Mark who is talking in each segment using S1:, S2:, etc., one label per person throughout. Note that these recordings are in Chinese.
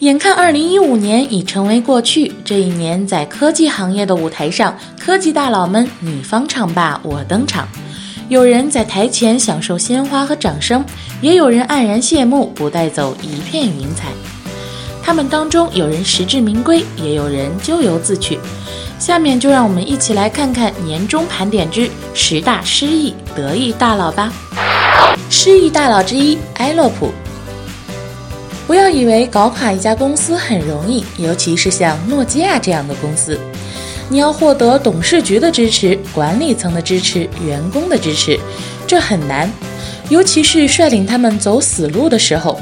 S1: 眼看二零一五年已成为过去，这一年在科技行业的舞台上，科技大佬们你方唱罢我登场。有人在台前享受鲜花和掌声，也有人黯然谢幕，不带走一片云彩。他们当中有人实至名归，也有人咎由自取。下面就让我们一起来看看年终盘点之十大失意得意大佬吧。失意大佬之一，埃洛普。不要以为搞垮一家公司很容易，尤其是像诺基亚这样的公司，你要获得董事局的支持、管理层的支持、员工的支持，这很难，尤其是率领他们走死路的时候。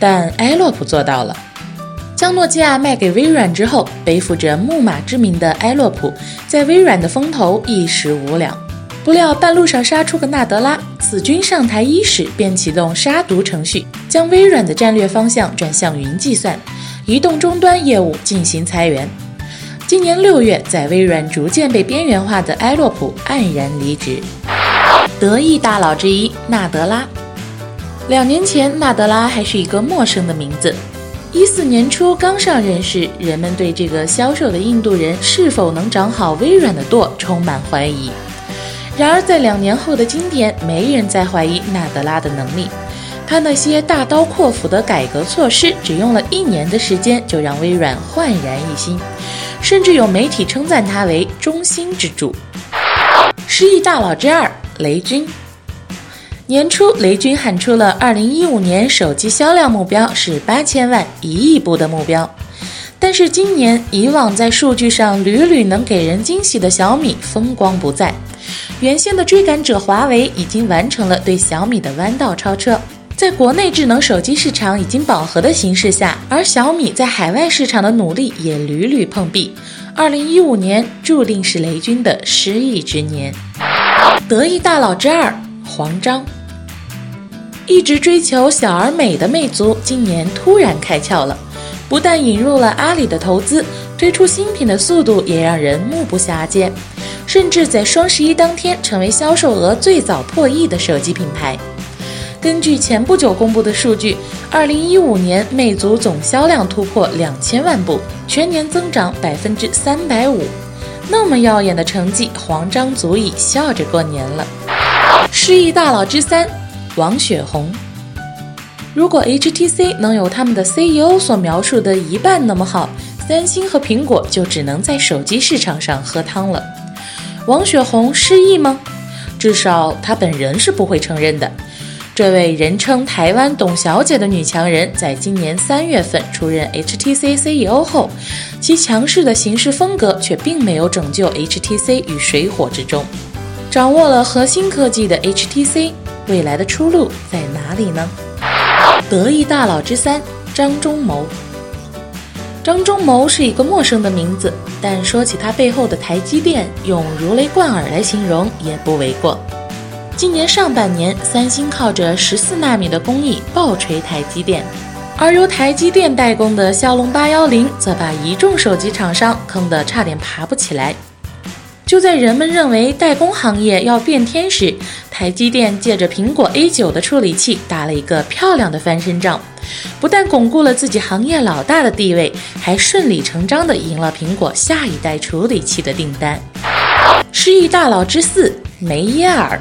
S1: 但埃洛普做到了。将诺基亚卖给微软之后，背负着木马之名的埃洛普，在微软的风头一时无两。不料半路上杀出个纳德拉，此君上台伊始便启动杀毒程序，将微软的战略方向转向云计算、移动终端业务进行裁员。今年六月，在微软逐渐被边缘化的埃洛普黯然离职。得意大佬之一纳德拉，两年前纳德拉还是一个陌生的名字。一四年初刚上任时，人们对这个消瘦的印度人是否能掌好微软的舵充满怀疑。然而，在两年后的今天，没人再怀疑纳德拉的能力。他那些大刀阔斧的改革措施，只用了一年的时间就让微软焕然一新，甚至有媒体称赞他为中心之柱。失忆大佬之二，雷军。年初，雷军喊出了二零一五年手机销量目标是八千万、一亿部的目标。但是今年，以往在数据上屡屡能给人惊喜的小米风光不再。原先的追赶者华为已经完成了对小米的弯道超车，在国内智能手机市场已经饱和的形势下，而小米在海外市场的努力也屡屡碰壁。二零一五年注定是雷军的失意之年。得意大佬之二，黄章。一直追求小而美的魅族，今年突然开窍了，不但引入了阿里的投资，推出新品的速度也让人目不暇接。甚至在双十一当天成为销售额最早破亿的手机品牌。根据前不久公布的数据，二零一五年魅族总销量突破两千万部，全年增长百分之三百五。那么耀眼的成绩，黄章足以笑着过年了。失忆大佬之三，王雪红。如果 HTC 能有他们的 CEO 所描述的一半那么好，三星和苹果就只能在手机市场上喝汤了。王雪红失忆吗？至少她本人是不会承认的。这位人称“台湾董小姐”的女强人，在今年三月份出任 HTC CEO 后，其强势的行事风格却并没有拯救 HTC 于水火之中。掌握了核心科技的 HTC，未来的出路在哪里呢？得意大佬之三，张忠谋。张忠谋是一个陌生的名字，但说起他背后的台积电，用如雷贯耳来形容也不为过。今年上半年，三星靠着十四纳米的工艺爆锤台积电，而由台积电代工的骁龙八幺零则把一众手机厂商坑得差点爬不起来。就在人们认为代工行业要变天时，台积电借着苹果 A 九的处理器打了一个漂亮的翻身仗。不但巩固了自己行业老大的地位，还顺理成章地赢了苹果下一代处理器的订单。失忆大佬之四梅耶尔，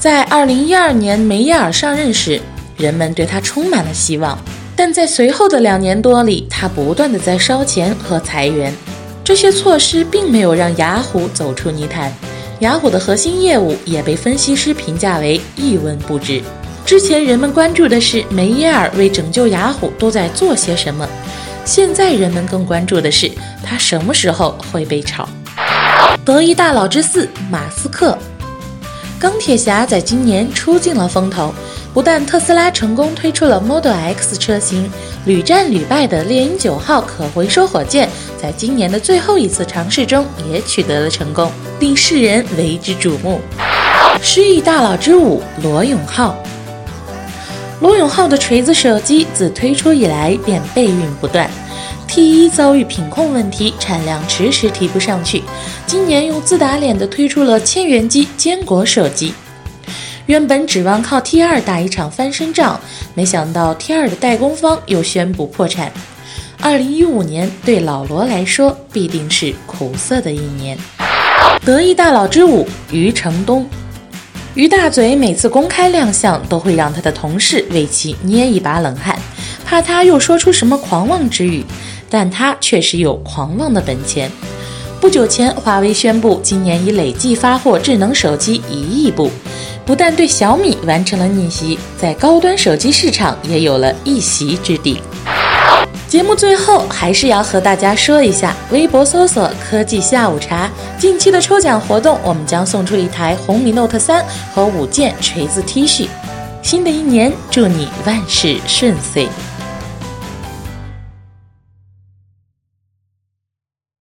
S1: 在二零一二年梅耶尔上任时，人们对他充满了希望，但在随后的两年多里，他不断地在烧钱和裁员。这些措施并没有让雅虎走出泥潭，雅虎的核心业务也被分析师评价为一文不值。之前人们关注的是梅耶尔为拯救雅虎都在做些什么，现在人们更关注的是他什么时候会被炒。得意大佬之四，马斯克，钢铁侠在今年出尽了风头，不但特斯拉成功推出了 Model X 车型，屡战屡败的猎鹰九号可回收火箭，在今年的最后一次尝试中也取得了成功，令世人为之瞩目。失忆大佬之五，罗永浩。罗永浩的锤子手机自推出以来便备孕不断，T1 遭遇品控问题，产量迟迟提不上去。今年又自打脸的推出了千元机坚果手机，原本指望靠 T2 打一场翻身仗，没想到 T2 的代工方又宣布破产。二零一五年对老罗来说必定是苦涩的一年。得意大佬之五余承东，余大嘴每次公开亮相都会让他的同事为其捏一把冷汗，怕他又说出什么狂妄之语。但他确实有狂妄的本钱。不久前，华为宣布今年已累计发货智能手机一亿部，不但对小米完成了逆袭，在高端手机市场也有了一席之地。节目最后还是要和大家说一下，微博搜索“科技下午茶”，近期的抽奖活动，我们将送出一台红米 Note 三和五件锤子 T 恤。新的一年，祝你万事顺遂。